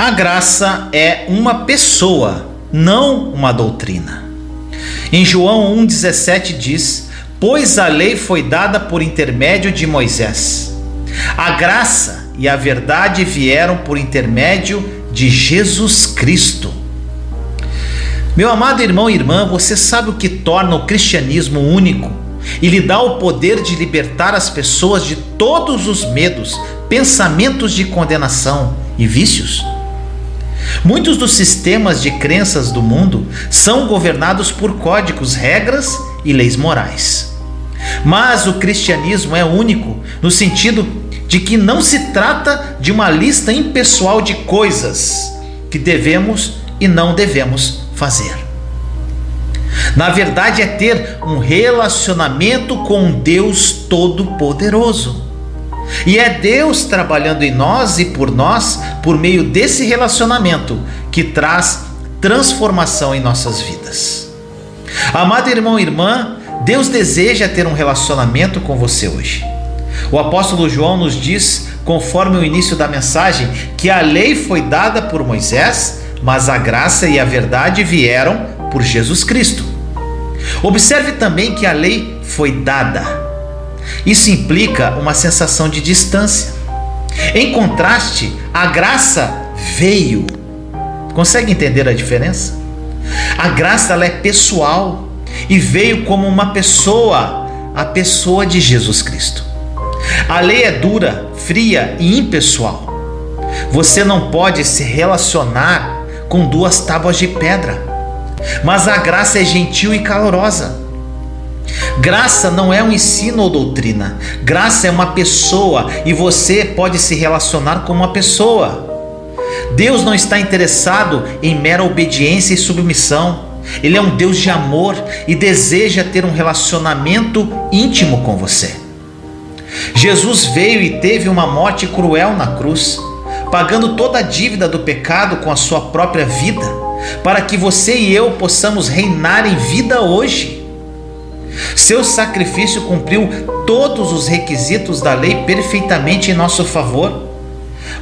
A graça é uma pessoa, não uma doutrina. Em João 1,17 diz: Pois a lei foi dada por intermédio de Moisés. A graça e a verdade vieram por intermédio de Jesus Cristo. Meu amado irmão e irmã, você sabe o que torna o cristianismo único e lhe dá o poder de libertar as pessoas de todos os medos, pensamentos de condenação e vícios? Muitos dos sistemas de crenças do mundo são governados por códigos, regras e leis morais. Mas o cristianismo é único no sentido de que não se trata de uma lista impessoal de coisas que devemos e não devemos fazer. Na verdade, é ter um relacionamento com Deus Todo-Poderoso. E é Deus trabalhando em nós e por nós, por meio desse relacionamento, que traz transformação em nossas vidas. Amado irmão e irmã, Deus deseja ter um relacionamento com você hoje. O apóstolo João nos diz, conforme o início da mensagem, que a lei foi dada por Moisés, mas a graça e a verdade vieram por Jesus Cristo. Observe também que a lei foi dada isso implica uma sensação de distância. Em contraste, a graça veio. Consegue entender a diferença? A graça ela é pessoal e veio como uma pessoa, a pessoa de Jesus Cristo. A lei é dura, fria e impessoal. Você não pode se relacionar com duas tábuas de pedra. Mas a graça é gentil e calorosa. Graça não é um ensino ou doutrina. Graça é uma pessoa e você pode se relacionar com uma pessoa. Deus não está interessado em mera obediência e submissão. Ele é um Deus de amor e deseja ter um relacionamento íntimo com você. Jesus veio e teve uma morte cruel na cruz, pagando toda a dívida do pecado com a sua própria vida, para que você e eu possamos reinar em vida hoje. Seu sacrifício cumpriu todos os requisitos da lei perfeitamente em nosso favor.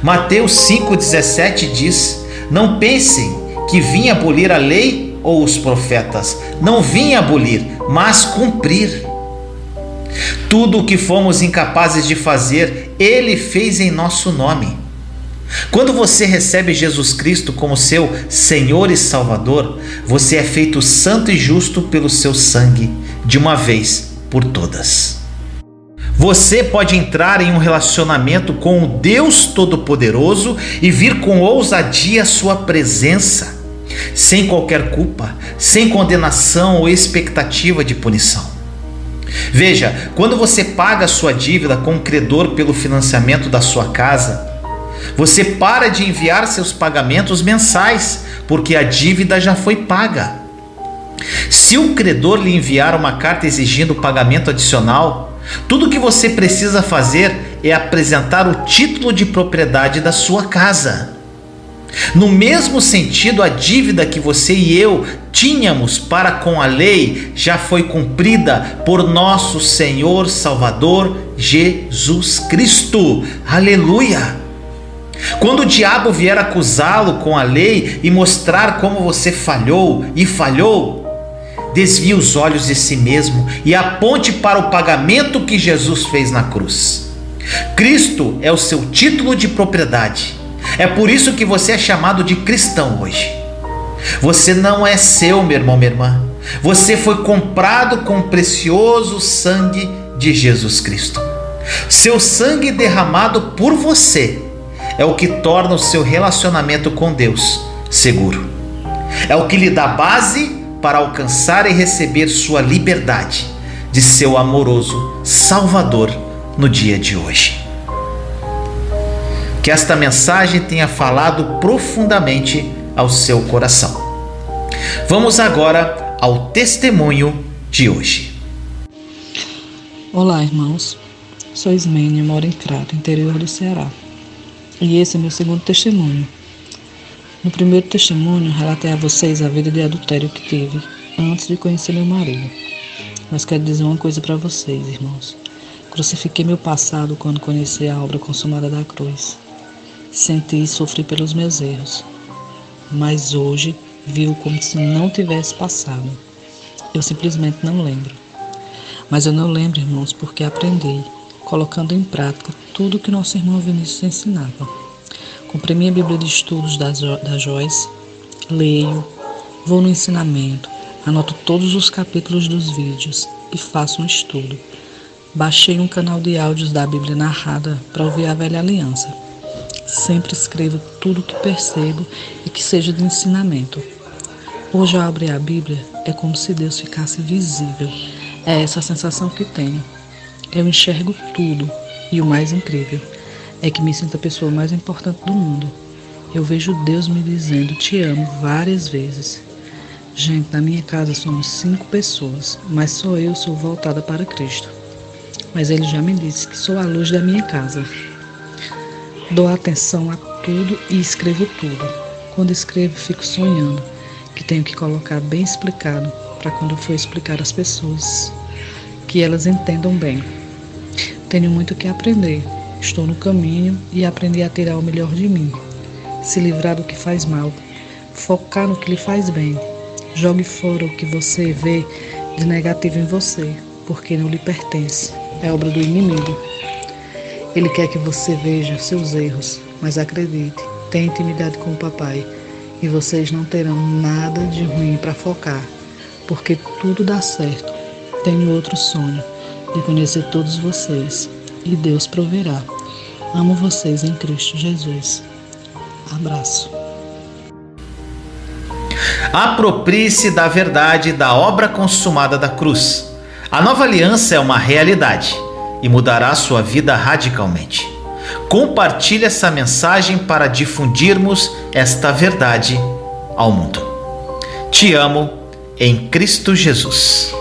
Mateus 5,17 diz: Não pensem que vim abolir a lei ou os profetas. Não vim abolir, mas cumprir. Tudo o que fomos incapazes de fazer, Ele fez em nosso nome. Quando você recebe Jesus Cristo como seu Senhor e Salvador, você é feito santo e justo pelo seu sangue de uma vez por todas. Você pode entrar em um relacionamento com o Deus Todo-Poderoso e vir com ousadia à sua presença, sem qualquer culpa, sem condenação ou expectativa de punição. Veja, quando você paga a sua dívida com o credor pelo financiamento da sua casa, você para de enviar seus pagamentos mensais, porque a dívida já foi paga. Se o credor lhe enviar uma carta exigindo pagamento adicional, tudo o que você precisa fazer é apresentar o título de propriedade da sua casa. No mesmo sentido, a dívida que você e eu tínhamos para com a lei já foi cumprida por nosso Senhor Salvador Jesus Cristo. Aleluia! Quando o diabo vier acusá-lo com a lei e mostrar como você falhou e falhou, desvie os olhos de si mesmo e aponte para o pagamento que Jesus fez na cruz. Cristo é o seu título de propriedade. É por isso que você é chamado de cristão hoje. Você não é seu, meu irmão, minha irmã. Você foi comprado com o precioso sangue de Jesus Cristo. Seu sangue derramado por você é o que torna o seu relacionamento com Deus seguro. É o que lhe dá base para alcançar e receber sua liberdade de seu amoroso Salvador no dia de hoje. Que esta mensagem tenha falado profundamente ao seu coração. Vamos agora ao testemunho de hoje. Olá, irmãos. Sou Ismênia, moro em Crato, interior do Ceará. E esse é meu segundo testemunho. No primeiro testemunho, relatei a vocês a vida de adultério que tive antes de conhecer meu marido. Mas quero dizer uma coisa para vocês, irmãos. Crucifiquei meu passado quando conheci a obra consumada da cruz. Senti e sofri pelos meus erros, mas hoje viu como se não tivesse passado. Eu simplesmente não lembro. Mas eu não lembro, irmãos, porque aprendi, colocando em prática tudo que nosso irmão Vinícius ensinava. Comprei minha Bíblia de Estudos da, jo da Joyce, leio, vou no ensinamento, anoto todos os capítulos dos vídeos e faço um estudo. Baixei um canal de áudios da Bíblia narrada para ouvir a velha aliança. Sempre escrevo tudo que percebo e que seja de ensinamento. Hoje, ao abrir a Bíblia, é como se Deus ficasse visível. É essa a sensação que tenho. Eu enxergo tudo e o mais incrível é que me sinto a pessoa mais importante do mundo. Eu vejo Deus me dizendo te amo várias vezes. Gente, na minha casa somos cinco pessoas, mas só eu sou voltada para Cristo. Mas ele já me disse que sou a luz da minha casa. Dou atenção a tudo e escrevo tudo. Quando escrevo, fico sonhando que tenho que colocar bem explicado para quando for explicar às pessoas, que elas entendam bem. Tenho muito que aprender. Estou no caminho e aprendi a tirar o melhor de mim. Se livrar do que faz mal, focar no que lhe faz bem. Jogue fora o que você vê de negativo em você, porque não lhe pertence. É obra do inimigo. Ele quer que você veja seus erros, mas acredite, tenha intimidade com o papai e vocês não terão nada de ruim para focar, porque tudo dá certo. Tenho outro sonho de conhecer todos vocês e Deus proverá. Amo vocês em Cristo Jesus. Abraço. Aproprie-se da verdade da obra consumada da cruz. A nova aliança é uma realidade e mudará sua vida radicalmente. Compartilhe essa mensagem para difundirmos esta verdade ao mundo. Te amo em Cristo Jesus.